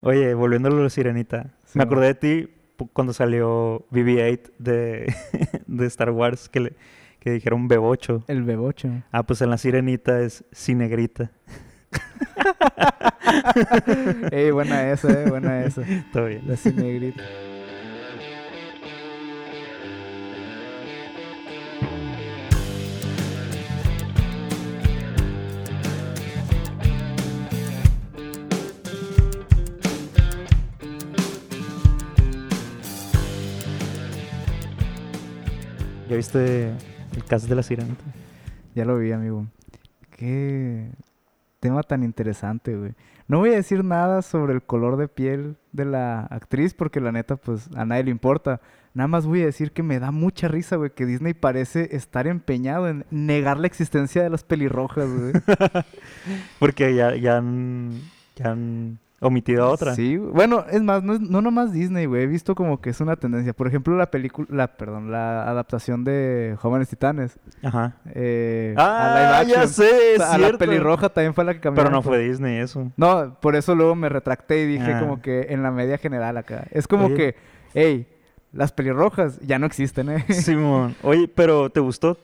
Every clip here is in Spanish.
Oye, volviendo a la sirenita. Sí, me acordé de ti cuando salió BB-8 de, de Star Wars que, le, que dijeron Bebocho. El bebocho. Ah, pues en la sirenita es Cinegrita. Ey, buena esa, eh, buena esa. Todo bien. La cinegrita. ¿Ya viste el caso de la sirenita? Ya lo vi, amigo. Qué tema tan interesante, güey. No voy a decir nada sobre el color de piel de la actriz porque la neta, pues a nadie le importa. Nada más voy a decir que me da mucha risa, güey, que Disney parece estar empeñado en negar la existencia de las pelirrojas, güey. Porque ya, ya, han, ya han omitido a otra. Sí, bueno, es más, no, es- no nomás Disney, güey. He visto como que es una tendencia. Por ejemplo, la película, la, perdón, la adaptación de Jóvenes Titanes. Ajá. eh, a Ah, live ya sé, es a la pelirroja también fue la que cambió. Pero no fue Disney eso. No, por eso luego me retracté y dije Ah. como que en la media general acá. Es como Oye. que, hey, las pelirrojas ya no existen, ¿eh? Simón. Oye, pero ¿te gustó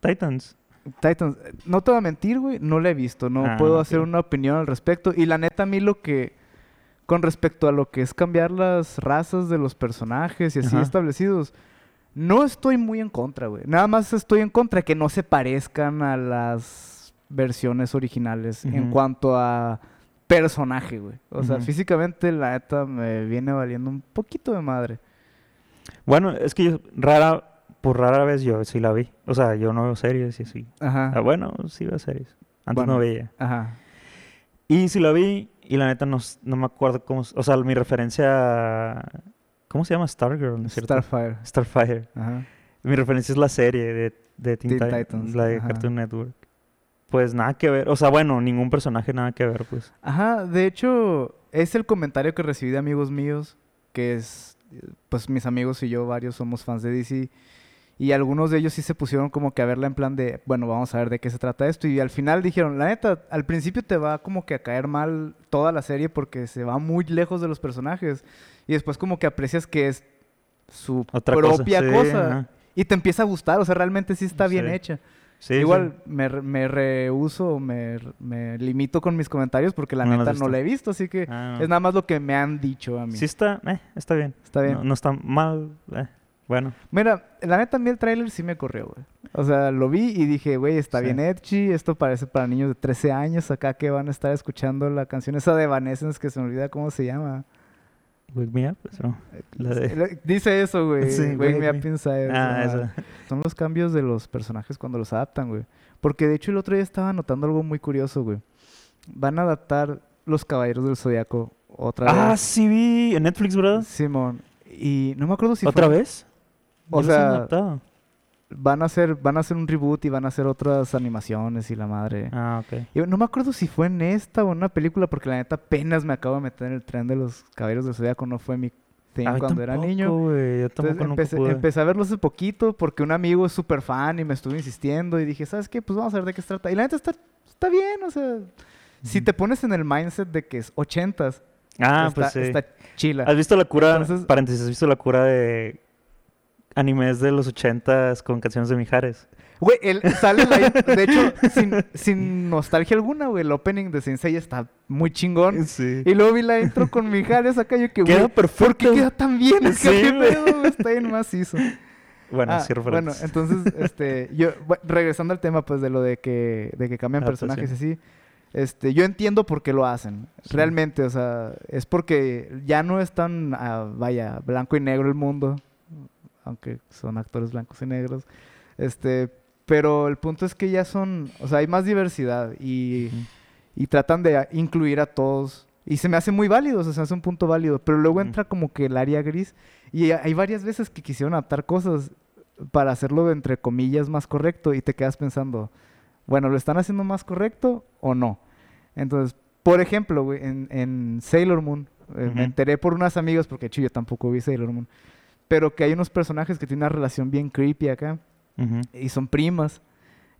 Titans? Titans, no te voy a mentir, güey, no la he visto, no Ah, puedo hacer una opinión al respecto. Y la neta, a mí lo que, con respecto a lo que es cambiar las razas de los personajes y así Ajá. establecidos, no estoy muy en contra, güey. Nada más estoy en contra que no se parezcan a las versiones originales en cuanto a personaje, güey. O sea, físicamente la neta me viene valiendo un poquito de madre. Bueno, es que yo rara, por rara vez yo sí la vi. O sea, yo no veo series y así. Ajá. Ah, bueno, sí veo series. Antes Bueno. no veía. Ajá. Y sí la vi y la neta no, no me acuerdo cómo... O sea, mi referencia... ¿Cómo se llama? Stargirl, ¿no es cierto? Starfire. Starfire. Ajá. Mi referencia es la serie de, de Teen, Teen Ti- Titans, la de ajá. Cartoon Network. Pues nada que ver. O sea, bueno, ningún personaje nada que ver, pues. Ajá, de hecho, es el comentario que recibí de amigos míos, que es, pues mis amigos y yo, varios somos fans de DC, y algunos de ellos sí se pusieron como que a verla en plan de, bueno, vamos a ver de qué se trata esto, y al final dijeron, la neta, al principio te va como que a caer mal toda la serie porque se va muy lejos de los personajes, y después como que aprecias que es su Otra cosa, propia sí, cosa, y te empieza a gustar, o sea, realmente sí está bien hecha. Sí, Igual sí. me, me rehuso, me, me limito con mis comentarios porque la No neta no la he visto, así que Ah, no. es nada más lo que me han dicho a mí. Sí está... Eh, está bien. Está bien. No, no está mal. eh, Bueno. Mira, la neta a mí el tráiler sí me corrió, güey. O sea, lo vi y dije, güey, está Sí. bien edgy, esto parece para niños de 13 años acá que van a estar escuchando la canción esa de Evanescence que se me olvida cómo se llama. Wake me up. La de- Le- Dice eso, güey. Sí, Wake Wake me up inside. Ah, esa. Son los cambios de los personajes cuando los adaptan, güey. Porque de hecho el otro día estaba notando algo muy curioso, güey. Van a adaptar Los Caballeros del Zodiaco otra Ah, vez. sí vi en Netflix, ¿verdad? Simón. Y no me acuerdo si ¿Otra fue- vez? O sea, van a hacer van a hacer un reboot y van a hacer otras animaciones y la madre. Ah, ok. Y no me acuerdo si fue en esta o en una película porque la neta apenas me acabo de meter en el tren de los Caballeros del Zodiaco, no fue mi thing cuando era niño. güey, Yo Entonces empecé, pude. empecé a verlo hace poquito porque un amigo es súper fan y me estuvo insistiendo y dije, ¿sabes qué? Pues vamos a ver de qué se trata. Y la neta está, está bien, o sea, si te pones en el mindset de que es ochentas, Ah, está, pues sí. está chila. ¿Has visto la cura, Entonces- paréntesis, has visto la cura de animes de los ochentas con canciones de Mijares? Güey, él sale la de hecho, sin, sin nostalgia alguna, güey, el opening de Sensei está muy chingón. Sí. Y luego vi la intro con Mijares acá, yo que, Queda güey, ¿por perfecto. qué queda tan bien? Es que Sí, güey. pedo, está bien macizo. Bueno, Ah, sí, bueno, entonces, este, yo, regresando al tema, pues, de lo de que, de que cambian Adaptación. personajes y así, este, yo entiendo por qué lo hacen. Sí. Realmente, o sea, es porque ya no es tan, ah, vaya, blanco y negro el mundo, aunque son actores blancos y negros, este, pero el punto es que ya son, o sea, hay más diversidad y, Ujú. y tratan de incluir a todos. Y se me hace muy válido, o sea, se hace un punto válido. Pero luego Ujú. entra como que el área gris. Y hay varias veces que quisieron adaptar cosas para hacerlo, entre comillas, más correcto. Y te quedas pensando, bueno, ¿lo están haciendo más correcto o no? Entonces, por ejemplo, en, en Sailor Moon, eh, Ujú. me enteré por unas amigas, porque hecho yo tampoco vi Sailor Moon, pero que hay unos personajes que tienen una relación bien creepy acá y son primas.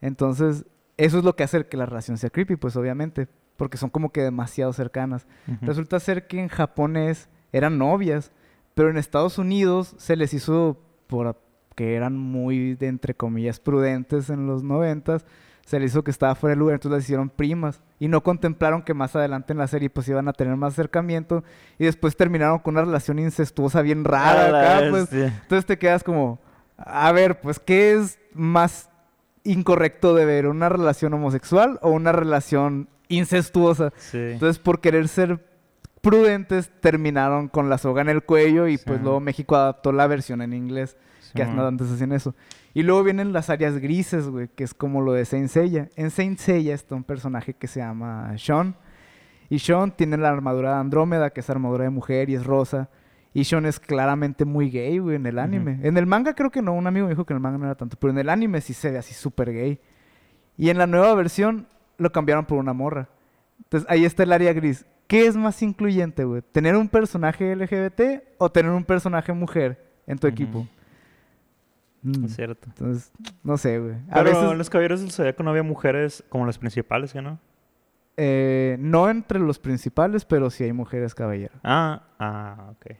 Entonces, eso es lo que hace que la relación sea creepy, pues obviamente. porque son como que demasiado cercanas. Resulta ser que en japonés eran novias, pero en Estados Unidos se les hizo por que eran muy, de, entre comillas, prudentes en los noventas, se les hizo que estaba fuera de lugar, entonces las hicieron primas. Y no contemplaron que más adelante en la serie pues iban a tener más acercamiento y después terminaron con una relación incestuosa bien rara pues. Entonces te quedas como, a ver, pues, ¿qué es más incorrecto de ver? ¿Una relación homosexual o una relación incestuosa? Sí. Entonces, por querer ser prudentes, terminaron con la soga en el cuello y pues luego México adaptó la versión en inglés, que antes hacían eso. Y luego vienen las áreas grises, güey, que es como lo de Saint Seiya. En Saint Seiya está un personaje que se llama Sean. Y Sean tiene la armadura de Andrómeda, que es armadura de mujer y es rosa. Y Sean es claramente muy gay, güey, en el anime. En el manga creo que no, un amigo me dijo que en el manga no era tanto, pero en el anime sí se ve así súper gay. Y en la nueva versión lo cambiaron por una morra. Entonces ahí está el área gris. ¿Qué es más incluyente, güey? ¿Tener un personaje LGBT o tener un personaje mujer en tu equipo? Mm, Es cierto. Entonces, no sé, güey. Pero veces, en los caballeros del Zodiaco no había mujeres como las principales, ¿ya no? eh, no entre los principales, pero sí hay mujeres caballeras. Ah, ah, ok.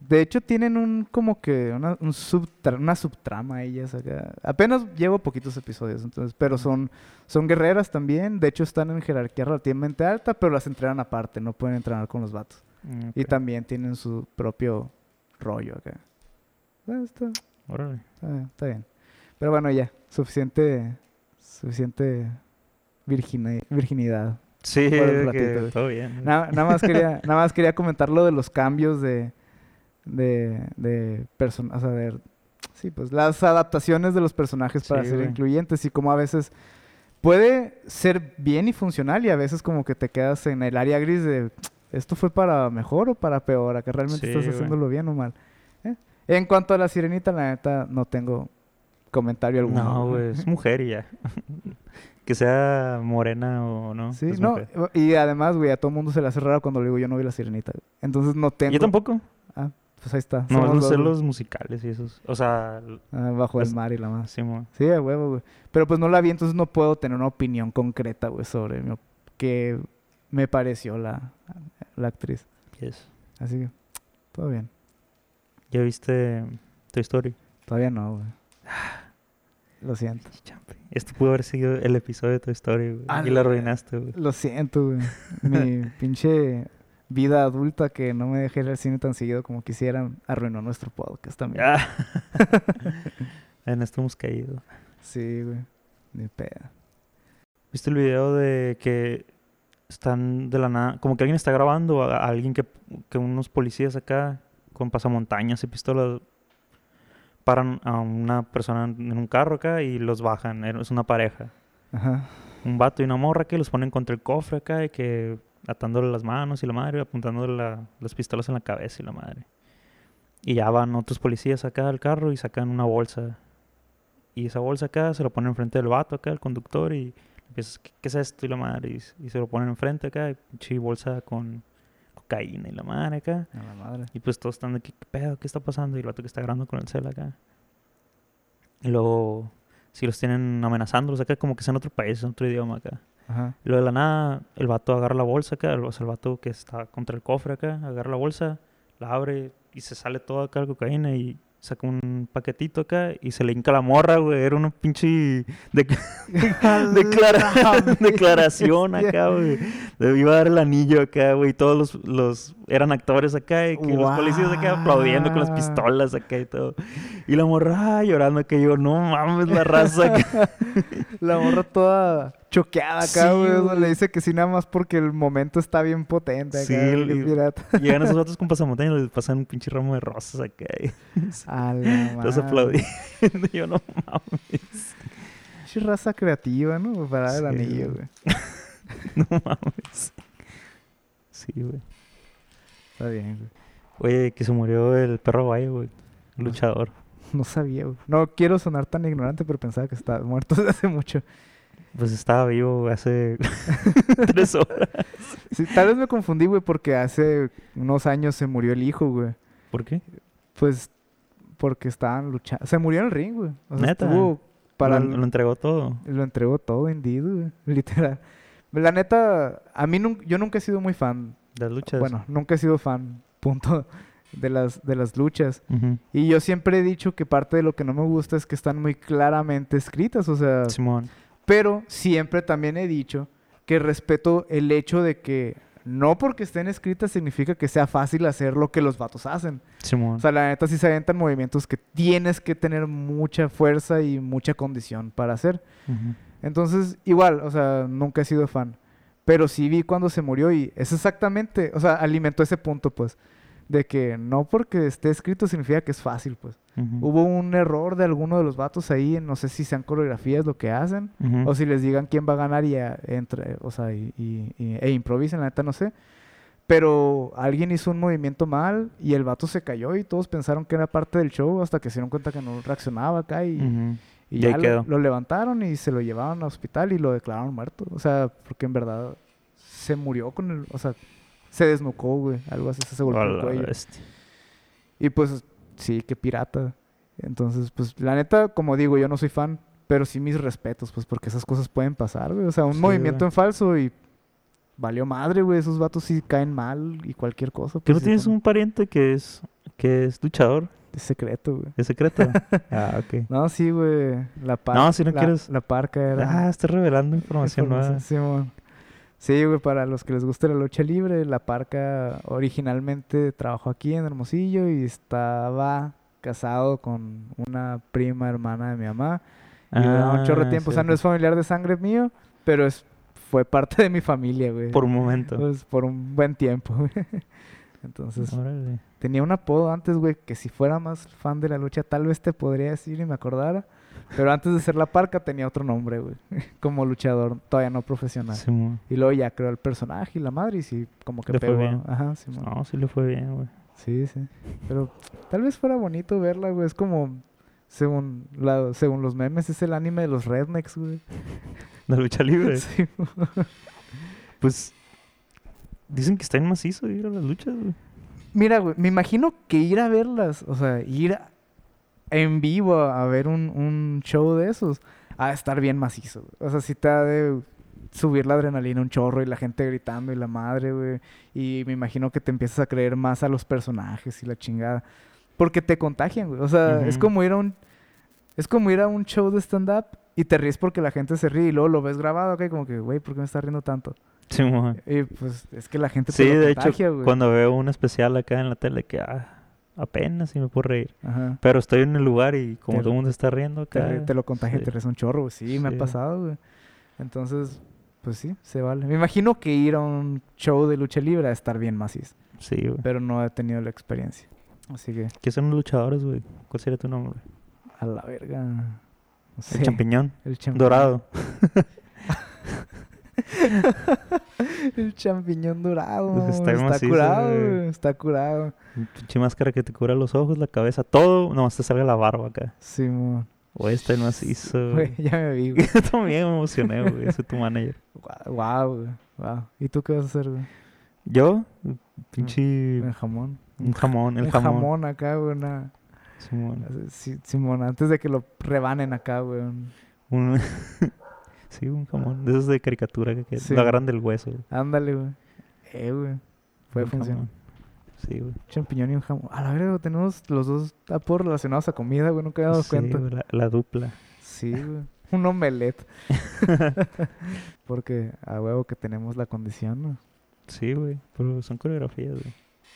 De hecho, tienen un como que una, un subtra- una subtrama ellas acá. Apenas llevo poquitos episodios, entonces, pero son, son guerreras también. De hecho, están en jerarquía relativamente alta, pero las entrenan aparte, no pueden entrenar con los vatos. Mm, Y también tienen su propio rollo acá. Ah, está, Órale. está bien, está bien. Pero bueno, ya, suficiente, suficiente virgini- virginidad. Sí, que todo bien. Nada, nada más quería, nada más quería comentar lo de los cambios de, de, de personas, o sea, de, sí, pues las adaptaciones de los personajes para Sí, ser güey. incluyentes y como a veces puede ser bien y funcional y a veces como que te quedas en el área gris de esto fue para mejor o para peor, acá realmente Sí, estás güey. haciéndolo bien o mal. En cuanto a la sirenita, la neta no tengo comentario alguno. No, güey, es mujer y ya. que sea morena o no. Sí, no, mujer. y además, güey, a todo mundo se le hace raro cuando le digo yo no vi la sirenita. Entonces no tengo. Yo tampoco. Ah, pues ahí está. No, dos, sé güey. los musicales y esos. O sea, Ah, bajo el mar y la más. sí, Sí, a huevo, güey. Pero pues no la vi, entonces no puedo tener una opinión concreta, güey, sobre mi qué me pareció la, la actriz. yes. Así que, todo bien. ¿Ya viste Toy Story? Todavía no, güey. Lo siento. Esto pudo haber sido el episodio de Toy Story, güey. A Y lo la- arruinaste, güey. Lo siento, güey. Mi pinche vida adulta que no me dejé ir al cine tan seguido como quisiera arruinó nuestro podcast también. Ah. en esto hemos caído. Sí, güey. Ni peda. ¿Viste el video de que están de la nada, como que alguien está grabando a, a alguien que, que unos policías acá con pasamontañas y pistolas paran a una persona en un carro acá y los bajan, es una pareja. Ajá. Un vato y una morra que los ponen contra el cofre acá y que atándole las manos y la madre, apuntándole la- las pistolas en la cabeza y la madre. Y ya van otros policías acá al carro y sacan una bolsa. Y esa bolsa acá se lo ponen enfrente del vato acá, el conductor, y empiezas, ¿qué, qué es esto? Y la madre, y, y se lo ponen enfrente acá, y bolsa con cocaína y la madre acá. A la madre. Y pues todos están de que, ¿qué pedo? ¿Qué está pasando? Y el vato que está grabando con el cel acá. Y luego, si los tienen amenazándolos acá, como que es en otro país, en otro idioma acá. Ajá. Y luego de la nada, el vato agarra la bolsa acá, o sea, el vato que está contra el cofre acá, agarra la bolsa, la abre y se sale toda acá la cocaína y saca un paquetito acá y se le hinca la morra, güey. Era una pinche de- declara- declaración acá, güey. Le iba a dar el anillo acá, güey. Todos los, los eran actores acá y que los policías acá aplaudiendo con las pistolas acá y todo. Y la morra ah, llorando acá. Y yo, no mames, la raza acá. La morra toda choqueada acá, Sí, güey. o sea, güey. le dice que sí, nada más porque el momento está bien potente acá. Sí, le- pirata. Llegan esos otros con pasamontañas y les pasan un pinche ramo de rosas acá. A la aplaudiendo. Y yo, no mames. Pinche raza creativa, ¿no? Para el Sí, anillo, güey. No mames. Sí, güey. Está bien, güey. Oye, que se murió el perro Valle, güey. El luchador. No sabía, güey. No quiero sonar tan ignorante, pero pensaba que estaba muerto desde hace mucho. Pues estaba vivo hace tres horas. Sí, tal vez me confundí, güey, porque hace unos años se murió el hijo, güey. ¿Por qué? Pues porque estaban luchando. Se murió en el ring, güey. O sea, ¿Neta? estuvo para lo, entregó todo. Lo entregó todo vendido, güey. Literal. La neta, a mí nun- yo nunca he sido muy fan. Las luchas. Bueno, nunca he sido fan, punto, de las, de las luchas. Y yo siempre he dicho que parte de lo que no me gusta es que están muy claramente escritas, o sea, Simón. Pero siempre también he dicho que respeto el hecho de que no porque estén escritas significa que sea fácil hacer lo que los vatos hacen. Simón. O sea, la neta sí se aventan movimientos que tienes que tener mucha fuerza y mucha condición para hacer. Ujú. Entonces, igual, o sea, nunca he sido fan. Pero sí vi cuando se murió y es exactamente, o sea, alimentó ese punto, pues, de que no porque esté escrito significa que es fácil, pues. Ujú. Hubo un error de alguno de los vatos ahí, no sé si sean coreografías lo que hacen, Ujú. o si les digan quién va a ganar y a- entre, o sea, y, y- y- e improvisen, la neta no sé. Pero alguien hizo un movimiento mal y el vato se cayó y todos pensaron que era parte del show hasta que se dieron cuenta que no reaccionaba acá y, Ujú. y Y ya lo, quedó. lo levantaron y se lo llevaron al hospital y lo declararon muerto. O sea, porque en verdad se murió con el, o sea, se desnucó, güey, algo así, se golpeó el cuello. bestia. Y pues, sí, qué pirata. Entonces, pues, la neta, como digo, yo no soy fan, pero sí mis respetos, pues, porque esas cosas pueden pasar, güey. O sea, un Sí, movimiento güey. en falso y valió madre, güey. Esos vatos sí caen mal y cualquier cosa. ¿Tú Pues, no sí tienes un pariente que es que es luchador? Es secreto, güey. ¿Es secreto? ah, ok. No, sí, güey. La parca. No, si no la, quieres- La parca era. Ah, estás revelando información nueva. Información, Simón. Sí, güey, para los que les guste la lucha libre, la parca originalmente trabajó aquí en Hermosillo y estaba casado con una prima hermana de mi mamá. Y duraba un chorro de Ah, tiempo. O sea, no es familiar de sangre mío, pero es, fue parte de mi familia, güey. Por un momento. Pues, por un buen tiempo, güey. Entonces, Órale. tenía un apodo antes, güey, que si fuera más fan de la lucha, tal vez te podría decir y me acordara. Pero antes de ser la parca tenía otro nombre, güey. Como luchador, todavía no profesional. Simón. Y luego ya creó el personaje y la madre y sí, como que Le fue pegó. bien. Ajá, sí, No, sí le fue bien, güey. sí, sí. Pero tal vez fuera bonito verla, güey. Es como, según, la, según los memes, es el anime de los rednecks, güey. La lucha libre. Sí, Pues dicen que está en macizo ir a las luchas, güey. Mira, güey, me imagino que ir a verlas, o sea, ir a- en vivo a, ver un, un show de esos, a estar bien macizo. O sea, si te ha de subir la adrenalina un chorro y la gente gritando y la madre, güey. Y me imagino que te empiezas a creer más a los personajes y la chingada. Porque te contagian, güey. O sea, es como ir a un... Es como ir a un show de stand-up y te ríes porque la gente se ríe y luego lo ves grabado, ok, como que, güey, ¿por qué me estás riendo tanto? Simón. Y pues es que la gente te Sí, lo de hecho, cuando veo un especial acá en la tele que ah, apenas si me puedo reír. Ajá. Pero estoy en el lugar y como Te- todo el mundo está riendo te, acá. te lo contagia, sí. te res un chorro. Sí, me ha pasado, güey. Entonces, pues sí, se vale. Me imagino que ir a un show de lucha libre a estar bien macizo, Sí, güey. pero no he tenido la experiencia. Así que, ¿Qué son los luchadores, güey? ¿Cuál sería tu nombre? a la verga. No sé. El champiñón. El champiñón. Dorado. El champiñón dorado. Pues está está macizo, curado, güey. Está curado. Pinche máscara que te cubra los ojos, la cabeza, todo. Nomás te salga la barba acá. Simón. Güey, está en macizo. Güey, ya me vi, güey. Yo también me emocioné, güey. Soy tu manager. Wow, güey. Wow. ¿Y tú qué vas a hacer, güey? Yo, pinche. El jamón. Un jamón, el un jamón. jamón acá, güey. Una... Simón. Sí, Simón, antes de que lo rebanen acá, güey. Un... sí, un jamón. De esos de caricatura que, que Sí. lo agarran del hueso. güey. Ándale, güey. Eh, güey. Puede Un funcionar. Sí, güey. Champiñón y un jamón. A la verga, güey, tenemos los dos apodos relacionados a comida, güey. Nunca he dado Sí, cuenta. güey, la, la dupla. Sí, güey. Un omelette. Porque a huevo que tenemos la condición, ¿no? Sí, güey. Pero son coreografías, güey.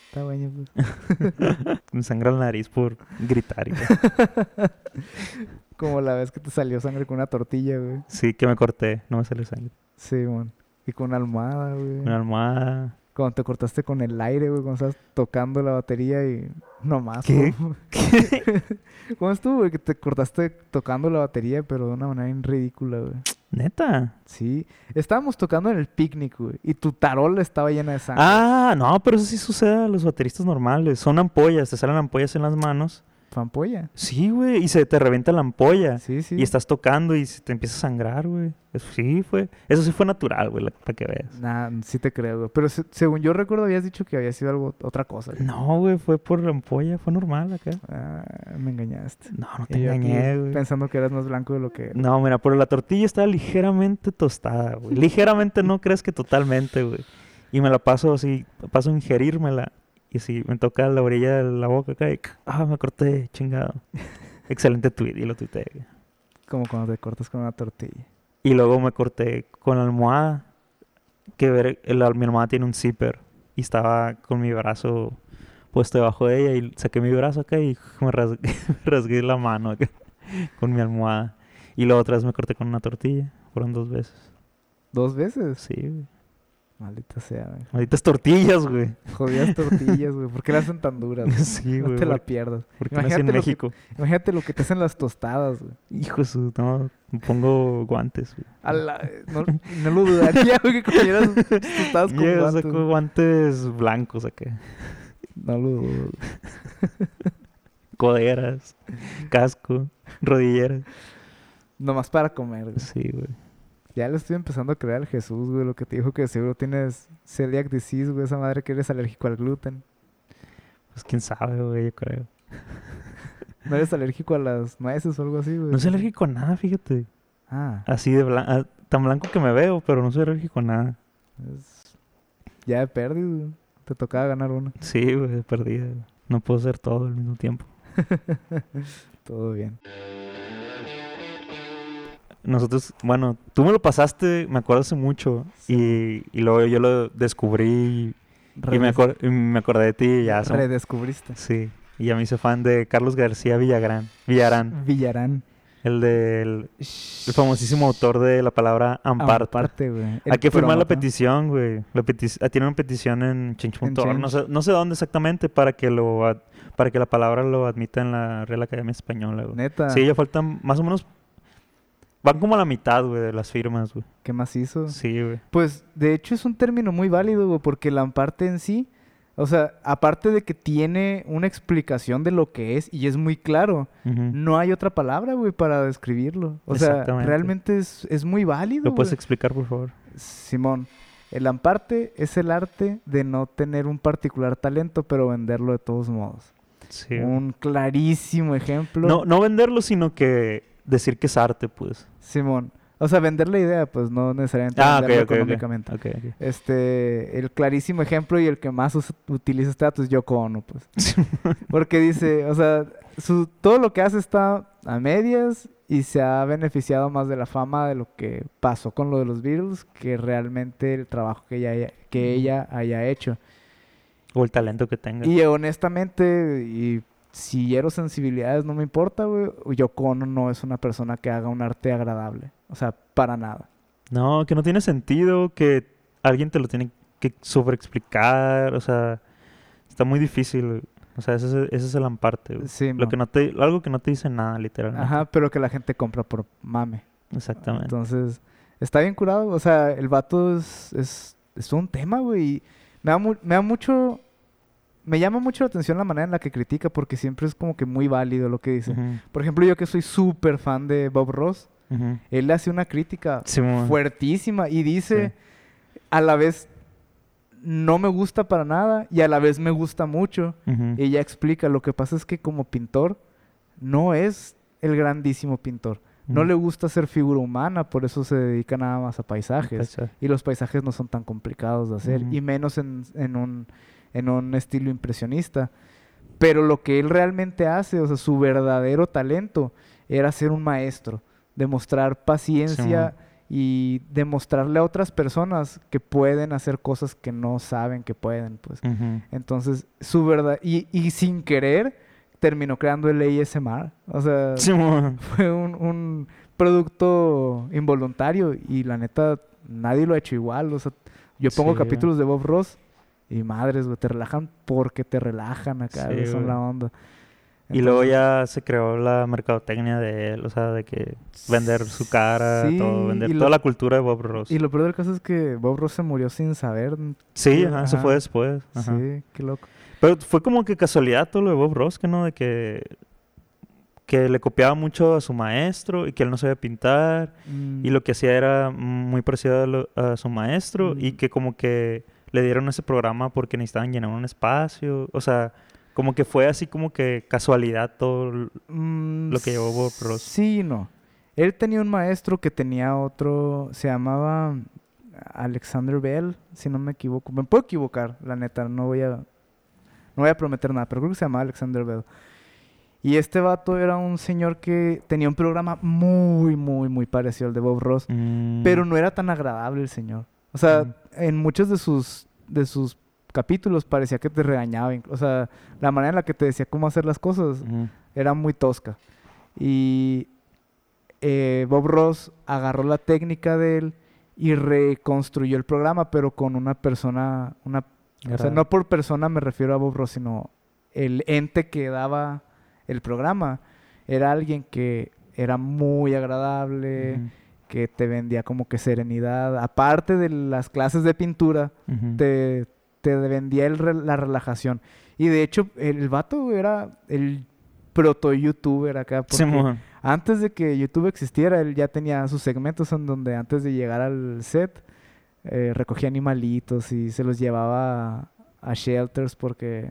Está bueno, pues. Me sangra la nariz por gritar. güey. Como la vez que te salió sangre con una tortilla, güey. Sí, que me corté. No me sale sangre. Sí, man. Y con una almohada, güey. Una almohada. Cuando te cortaste con el aire, güey, cuando estabas tocando la batería y no más. ¿Qué? güey. ¿Cómo estuvo, güey? Que te cortaste tocando la batería, pero de una manera bien ridícula, güey. Neta. Sí. Estábamos tocando en el picnic, güey. Y tu tarola estaba llena de sangre. Ah, no, pero eso sí sucede a los bateristas normales. Son ampollas, te salen ampollas en las manos ¿Fue ampolla? Sí, güey, y se te revienta la ampolla. Sí, sí. Y estás tocando y se te empieza a sangrar, güey. Eso sí fue, eso sí fue natural, güey, para que veas. Nah, sí te creo, güey. Pero se- según yo recuerdo habías dicho que había sido algo, otra cosa. güey. No, güey, fue por la ampolla, fue normal acá. Ah, me engañaste. No, no te Y engañé, güey. Pensando que eras más blanco de lo que... No, mira, pero la tortilla estaba ligeramente tostada, güey. Ligeramente no crees que totalmente, güey. Y me la paso así, paso a ingerírmela. Y si me toca la orilla de la boca acá y... Ah, me corté, chingado. Excelente tweet y lo tuiteé. Como cuando te cortas con una tortilla. Y luego me corté con la almohada. Que ver, el- mi almohada tiene un zipper. Y estaba con mi brazo puesto debajo de ella. Y saqué mi brazo acá y me rasgué, me rasgué la mano acá con mi almohada. Y luego otra vez me corté con una tortilla. Fueron dos veces. ¿Dos veces? Sí, güey. Maldita sea, güey. Malditas tortillas, güey. Jodidas tortillas, güey. ¿Por qué las hacen tan duras? güey? Sí, no güey. te la pierdas. Porque en Imagínate lo que- México. Imagínate lo que te hacen las tostadas, güey. Hijo de su... No, me pongo guantes, güey. A la- no, no lo dudaría, güey, que comieras tostadas con Yo guantes. saco guantes blancos acá. No lo dudo. Coderas, casco, rodilleras. Nomás para comer, güey. Sí, güey. Ya le estoy empezando a creer al Jesús, güey. Lo que te dijo que seguro tienes celiac disease, güey. Esa madre que eres alérgico al gluten. Pues quién sabe, güey, yo creo. ¿No eres alérgico a las nueces o algo así, güey? No soy alérgico a nada, fíjate. Ah, Así de blanco, tan blanco que me veo, pero no soy alérgico a nada. es... ya he perdido, güey. Te tocaba ganar uno. Sí, güey, perdida. No puedo hacer todo al mismo tiempo. Todo bien. Nosotros, bueno, tú me lo pasaste, me acuerdo hace mucho. Y, y luego yo lo descubrí y me, y me acordé de ti y ya. son- Redescubriste. Sí. Y ya me hice fan de Carlos García Villagrán. Villarán. Villarán. El del el famosísimo autor de la palabra Amparta. Aparte, güey. Hay que firmar la petición, güey. La ah, tiene una petición en change.org. No sé, no sé dónde exactamente para que lo para que la palabra lo admita en la Real Academia Española, güey. Neta. Sí, ya faltan más o menos... Van como a la mitad, güey, de las firmas, güey. ¿Qué más hizo? Sí, güey. Pues, de hecho, es un término muy válido, güey, porque la amparte en sí, o sea, aparte de que tiene una explicación de lo que es y es muy claro, no hay otra palabra, güey, para describirlo. O sea, realmente es, es muy válido, ¿Lo puedes güey. explicar, por favor? Simón, el amparte es el arte de no tener un particular talento, pero venderlo de todos modos. Sí. Un clarísimo ejemplo. No, no venderlo, sino que decir que es arte, pues. Simón. O sea, vender la idea, pues no necesariamente Ah, ok, venderlo ok, ok. económicamente. Este, el clarísimo ejemplo y el que más utiliza este dato es Yoko Ono, pues. Porque dice, o sea, su, todo lo que hace está a medias y se ha beneficiado más de la fama de lo que pasó con lo de los Beatles que realmente el trabajo que ella, haya- que ella haya hecho. o el talento que tenga. Y honestamente, y si hiero sensibilidades, no me importa, güey. Yoko Ono no es una persona que haga un arte agradable. O sea, para nada. No, que no tiene sentido, que alguien te lo tiene que sobreexplicar, o sea, está muy difícil. O sea, ese es, ese es el amparte, güey. Sí, Lo que no te, algo que no te dice nada, literalmente. Ajá, pero que la gente compra por mame. Exactamente. Entonces, está bien curado. O sea, el vato es, es, es un tema, güey. Me da, me da mucho... Me llama mucho la atención la manera en la que critica porque siempre es como que muy válido lo que dice. Por ejemplo, yo que soy súper fan de Bob Ross, él le hace una crítica fuertísima y dice a la vez no me gusta para nada y a la vez me gusta mucho. Ujú. Ella explica, lo que pasa es que como pintor no es el grandísimo pintor. No le gusta hacer figura humana, por eso se dedica nada más a paisajes. Paisaje. Y los paisajes no son tan complicados de hacer, y menos en, en un, en un estilo impresionista. Pero lo que él realmente hace, o sea, su verdadero talento era ser un maestro, demostrar paciencia y demostrarle a otras personas que pueden hacer cosas que no saben que pueden, pues. Entonces, su verdad, y, y sin querer, terminó creando el ASMR. O sea, fue un, un producto involuntario y la neta, nadie lo ha hecho igual. O sea, yo pongo Sí, capítulos de Bob Ross y madres, güey, te relajan porque te relajan acá, Sí, son la onda. Y luego ya se creó la mercadotecnia de él, o sea, de que vender su cara, Sí, todo, vender y toda la cultura de Bob Ross. Y lo peor del caso es que Bob Ross se murió sin saber. Sí, ajá, eso Ajá. fue después. ajá. Sí, qué loco. Pero fue como que casualidad todo lo de Bob Ross, que no, de que que le copiaba mucho a su maestro y que él no sabía pintar Mm, y lo que hacía era muy parecido a, lo- a su maestro y Mm. que como que le dieron ese programa porque necesitaban llenar un espacio, o sea, como que fue así como que casualidad todo mm, lo que llevó Bob Ross. Sí no. Él tenía un maestro que tenía otro, se llamaba Alexander Bell, si no me equivoco. Me puedo equivocar, la neta, no voy a no voy a prometer nada, pero creo que se llamaba Alexander Bell. Y este vato era un señor que tenía un programa muy, muy, muy parecido al de Bob Ross. Mm, Pero no era tan agradable el señor. O sea, Mm. en muchos de sus, de sus capítulos parecía que te regañaba. O sea, la manera en la que te decía cómo hacer las cosas era muy tosca. Y eh, Bob Ross agarró la técnica de él y reconstruyó el programa, pero con una persona, una, o sea, no por persona me refiero a Bob Ross, sino el ente que daba el programa. Era alguien que era muy agradable, que te vendía como que serenidad. Aparte de las clases de pintura, te, te vendía el re- la relajación. Y de hecho, el vato era el proto-youtuber acá. Porque antes de que YouTube existiera, él ya tenía sus segmentos en donde antes de llegar al set, eh, recogía animalitos y se los llevaba a, a shelters porque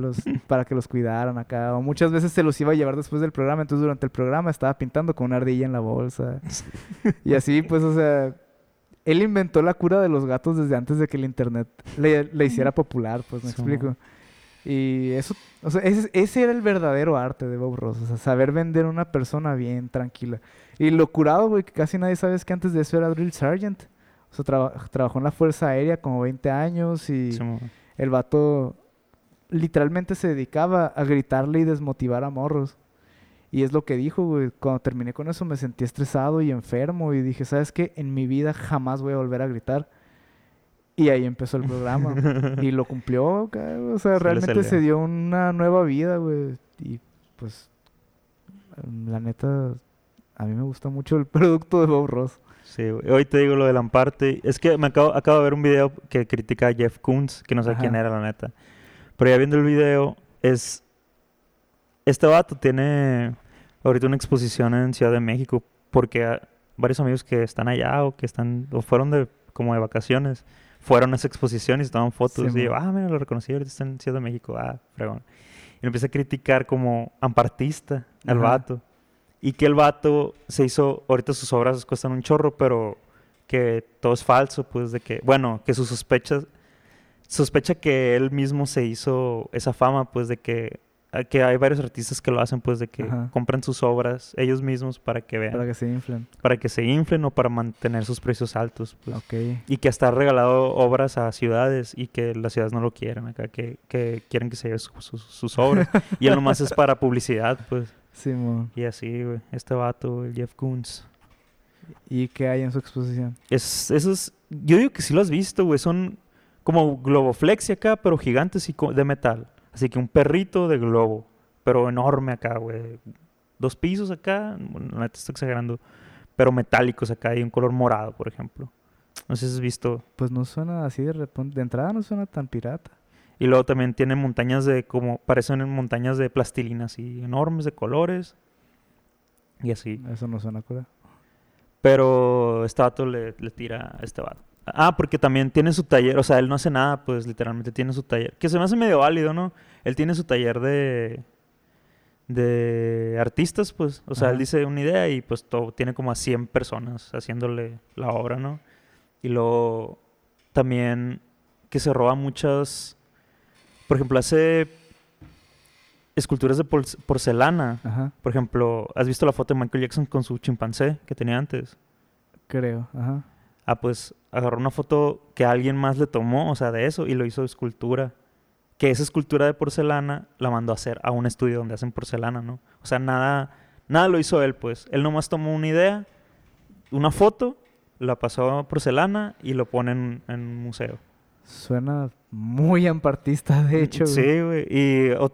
los, para que los cuidaran acá. O muchas veces se los iba a llevar después del programa. Entonces durante el programa estaba pintando con una ardilla en la bolsa. y así, pues, o sea, él inventó la cura de los gatos desde antes de que el internet le, le hiciera popular, pues, me Sí, explico. Y eso, o sea, ese, ese era el verdadero arte de Bob Ross, o sea, saber vender a una persona bien tranquila. Y lo curado, güey, que casi nadie sabe es que antes de eso era Drill Sergeant. O sea, traba- trabajó en la Fuerza Aérea como 20 años y Simón. el vato literalmente se dedicaba a gritarle y desmotivar a morros. Y es lo que dijo, güey. Cuando terminé con eso me sentí estresado y enfermo y dije, ¿sabes qué? En mi vida jamás voy a volver a gritar. Y ahí empezó el programa. y lo cumplió, ca- o sea, Sí realmente se dio una nueva vida, güey. Y pues, la neta, a mí me gusta mucho el producto de Bob Ross. Sí, güey. Hoy te digo lo del Amparte. Es que me acabo, acabo de ver un video que critica a Jeff Koons, que no sé Ajá. quién era, la neta. Pero ya viendo el video, es... Este vato tiene ahorita una exposición en Ciudad de México porque varios amigos que están allá o que están... o fueron de como de vacaciones, fueron a esa exposición y se tomaban fotos. Sí, y yo, ah, mira, lo reconocí, ahorita está en Ciudad de México. Ah, fregón. Y empieza a criticar como ampartista al Ajá. vato. Y que el vato se hizo, ahorita sus obras cuestan un chorro, pero que todo es falso, pues de que, bueno, que sus sospechas, sospecha que él mismo se hizo esa fama, pues de que, a- que hay varios artistas que lo hacen, pues de que Ajá. compran sus obras ellos mismos para que vean, Para para que, que se inflen. se inflen o para mantener sus precios altos, pues. Ok. Y que hasta ha regalado obras a ciudades y que las ciudades no lo quieren acá, que, que quieren que se lleve su- su- sus obras. y él nomás es para publicidad, pues. Simón. Y así, güey. Este vato, el Jeff Koons. ¿Y qué hay en su exposición? Es, esos, yo digo que sí lo has visto, güey. Son como globoflexia acá, pero gigantes y de metal. Así que un perrito de globo, pero enorme acá, güey. Dos pisos acá, la neta estoy exagerando, pero metálicos acá y un color morado, por ejemplo. No sé si has visto. Pues no suena así de repente. De entrada no suena tan pirata. Y luego también tiene montañas de, como, parecen montañas de plastilina, así, enormes de colores. Y así. Eso no suena cura. Pero este vato le, le tira a este vato. Ah, porque también tiene su taller, o sea, él no hace nada, pues literalmente tiene su taller. Que se me hace medio válido, ¿no? Él tiene su taller de de artistas, pues. O sea, él dice una idea y pues todo, tiene como a 100 personas haciéndole la obra, ¿no? Y luego también que se roba muchas... Por ejemplo, hace esculturas de porc- porcelana. Ajá. Por ejemplo, ¿has visto la foto de Michael Jackson con su chimpancé que tenía antes? Creo. Ajá. Ah, pues agarró una foto que alguien más le tomó, o sea, de eso, y lo hizo escultura. Que esa escultura de porcelana la mandó a hacer a un estudio donde hacen porcelana, ¿no? O sea, nada, nada lo hizo él, pues. Él nomás tomó una idea, una foto, la pasó a porcelana y lo pone en, en un museo. Suena muy ampartista, de hecho. güey. Sí, güey. Y o-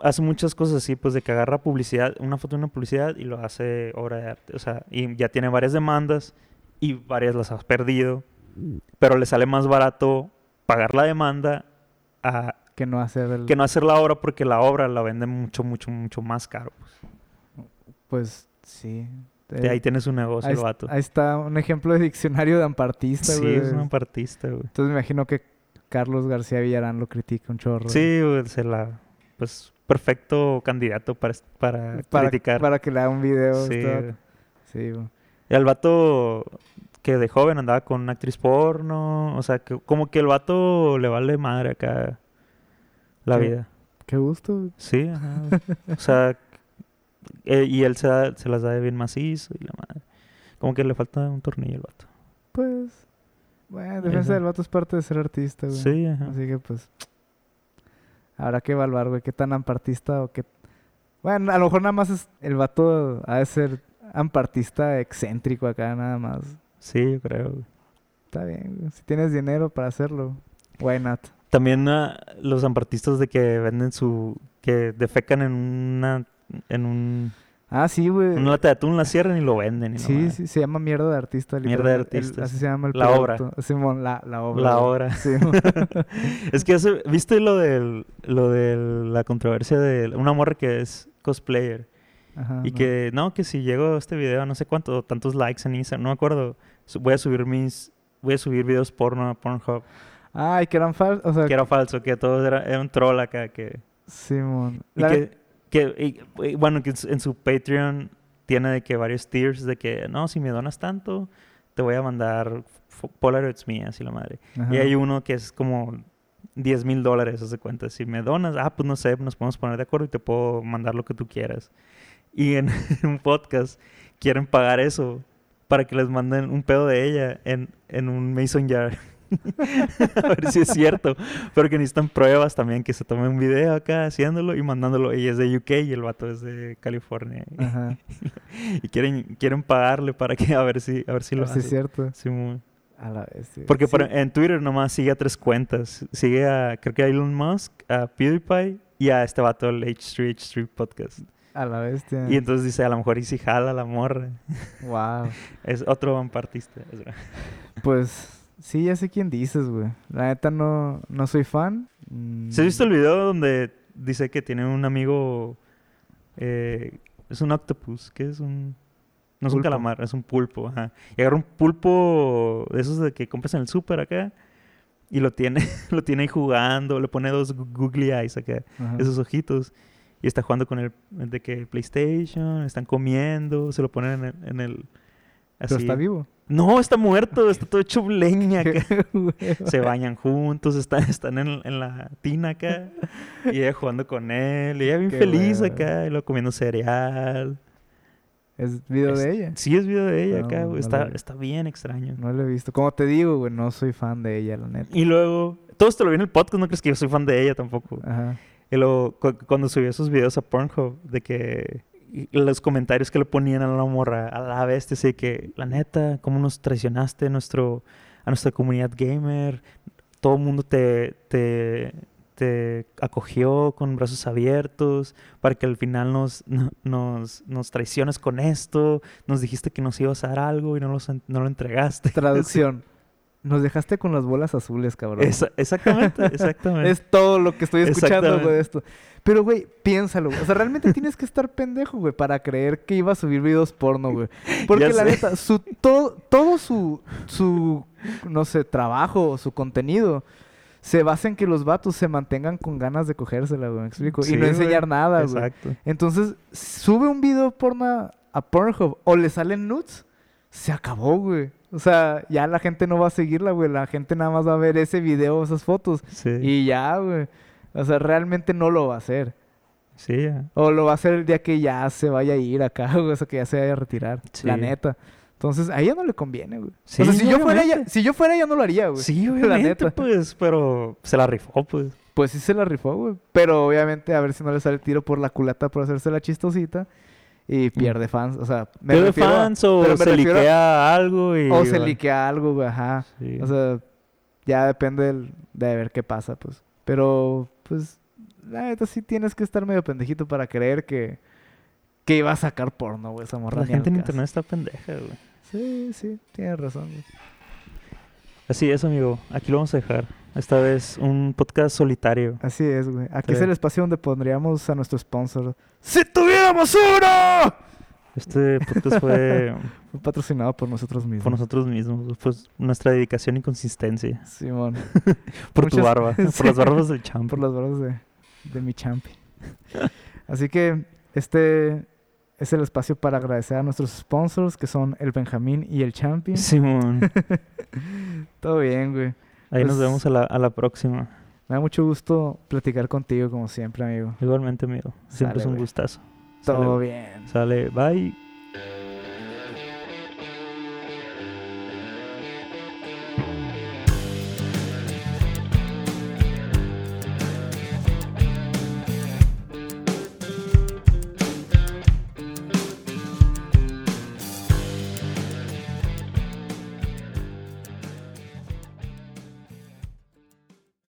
hace muchas cosas así, pues de que agarra publicidad, una foto de una publicidad y lo hace obra de arte. O sea, y ya tiene varias demandas y varias las has perdido. Pero le sale más barato pagar la demanda a Que no hacer el... que no hacer la obra porque la obra la vende mucho, mucho, mucho más caro. pues. Pues sí. De ahí tienes un negocio, ahí, el vato. ahí está un ejemplo de diccionario de ampartista, Sí, güey. es un apartista, güey. Entonces me imagino que Carlos García Villarán lo critica un chorro. Sí, güey, se la... Pues, perfecto candidato para, para, para, criticar. para que le haga un video. sí, está- güey. Sí, güey. El vato que de joven andaba con una actriz porno. O sea, que como que el vato le vale madre acá la vida. Qué gusto. Sí, ajá. o sea, eh, y él se, da- se las da de bien macizo y la madre. Como que le falta un tornillo al vato. Pues, bueno, en defensa del vato es parte de ser artista, güey. Sí, ajá. Así que pues, habrá que evaluar, güey, qué tan ampartista o qué... Bueno, a lo mejor nada más es el vato ha de ser ampartista excéntrico acá, nada más. Sí, yo creo. güey. Está bien. Si tienes dinero para hacerlo, why not? También ah, los ampartistas de que venden su... Que defecan en una... En un, Ah, sí, güey. una lata de atún, la cierran y lo venden. Y Sí, sí, se llama mierda de artista. Mierda de artista, así sí. se llama el La obra. Simón, la, la obra. La obra. Sí, Es que hace, ¿viste lo del, lo de la controversia de una morra que es cosplayer? Ajá, y no. que, no, que si llego a este video no sé cuánto, tantos likes en Instagram, no me acuerdo, voy a subir mis, voy a subir videos porno a Pornhub. Ay, que eran falsos. O sea, Que era falso, que todo era, era un troll acá, que... Simón. Y La- que, que y- y bueno, que en su- Patreon tiene de que varios tiers de que, no, si me donas tanto, te voy a mandar Polaroids mías y la madre. Ajá. Y hay uno que es como 10 mil dólares, haz de cuenta. Si me donas, ah, pues no sé, nos podemos poner de acuerdo y te puedo mandar lo que tú quieras. Y en un podcast quieren pagar eso para que les manden un pedo de ella en, en un mason jar. a ver si es cierto. Pero que necesitan pruebas también, que se tome un video acá haciéndolo y mandándolo. Ella es de UK y el vato es de California. Ajá. Y quieren, quieren pagarle para que a ver si, a ver si lo Sí, es hace. cierto. Simón. A la vez. sí. Porque Sí. por- en Twitter nomás sigue a tres cuentas. Sigue a, creo que a Elon Musk, a PewDiePie y a este vato, el H3 H3 Podcast. A la bestia. Y entonces dice, a lo mejor y si jala la morra. Wow. Es otro vampartista. Pues sí, ya sé quién dices, güey. La neta no, no soy fan. ¿Se has visto el video donde dice que tiene un amigo... eh, es un octopus, que es un... No es un calamar, es un pulpo, ajá. Y agarra un pulpo de esos de que compras en el súper acá y lo tiene, lo tiene ahí jugando, le pone dos googly eyes acá. Ajá. esos ojitos. Y está jugando con el de que PlayStation, están comiendo, se lo ponen en el... en el- Pero así. está vivo. No, está muerto, está todo hecho leña Se bañan juntos, están, están en, en la tina acá. Y ella jugando con él, y ella bien Qué feliz acá, y luego comiendo cereal. Es video Es- de ella. Sí, es video de ella No, acá, no Está, lo está bien extraño. No lo he visto. Como te digo, güey, no soy fan de ella, la neta. Y luego, todo esto lo vi en el podcast, no crees que yo soy fan de ella tampoco. Ajá. Y luego, cu- cuando subió esos videos a Pornhub, de que los comentarios que le ponían a la morra, a la bestia, así que, la neta, cómo nos traicionaste nuestro, a nuestra comunidad gamer, todo el mundo te, te, te acogió con brazos abiertos para que al final nos, no- nos, nos traiciones con esto, nos dijiste que nos ibas a dar algo y no, los no lo entregaste. Traducción. Nos dejaste con las bolas azules, cabrón. Esa- exactamente, exactamente. Es todo lo que estoy escuchando, güey, esto. Pero, güey, piénsalo. güey. O sea, realmente tienes que estar pendejo, güey, para creer que iba a subir videos porno, güey. Porque la neta, su, todo, todo su, su, no sé, trabajo, su contenido, se basa en que los vatos se mantengan con ganas de cogérsela, güey, ¿me explico? Sí, y no enseñar nada, güey. Exacto. Entonces, sube un video porno a Pornhub o le salen nudes, se acabó, güey. O sea, ya la gente no va a seguirla, güey. La gente nada más va a ver ese video, esas fotos. Sí, Y ya, güey. O sea, realmente no lo va a hacer. sí, ya. O lo va a hacer el día que ya se vaya a ir acá, güey. O sea, que ya se vaya a retirar. La Sí. neta. Entonces, a ella no le conviene, güey. Sí, o sea, si yo, fuera ella, si yo fuera ella, no lo haría, güey. Sí, La obviamente, neta. pues, pero se la rifó, pues. Pues sí se la rifó, güey. Pero obviamente a ver si no le sale el tiro por la culata por hacerse la chistosita. Y pierde fans. O sea, me Pierde refiero a- fans o me se refiero a- liquea algo y... O se va- liquea algo, güey, ajá. Sí. O sea, ya depende del- de ver qué pasa, pues. Pero, pues, la neta sí tienes que estar medio pendejito para creer que, que iba a sacar porno, güey, esa morra. la gente en internet está pendeja, güey. Sí, sí, tienes razón, güey. Así es, amigo. Aquí lo vamos a dejar. Esta vez un podcast solitario. Así es, güey. Aquí Sí. es el espacio donde pondríamos a nuestro sponsor. ¡Si tuviéramos uno! Este podcast fue Fue patrocinado por nosotros mismos. por nosotros mismos. Pues nuestra dedicación y consistencia. Simón. Por tu barba. Sí. Por las barbas del champ. por las barbas de, de mi champi. Así que este es el espacio para agradecer a nuestros sponsors que son el Benjamín y el Champi. Simón. Todo bien, güey. Ahí nos Pues- vemos a la, a la próxima. Me da mucho gusto platicar contigo como siempre, amigo. Igualmente, amigo. Siempre Sale, es un gustazo. Todo Sale, bien. Sale. Bye.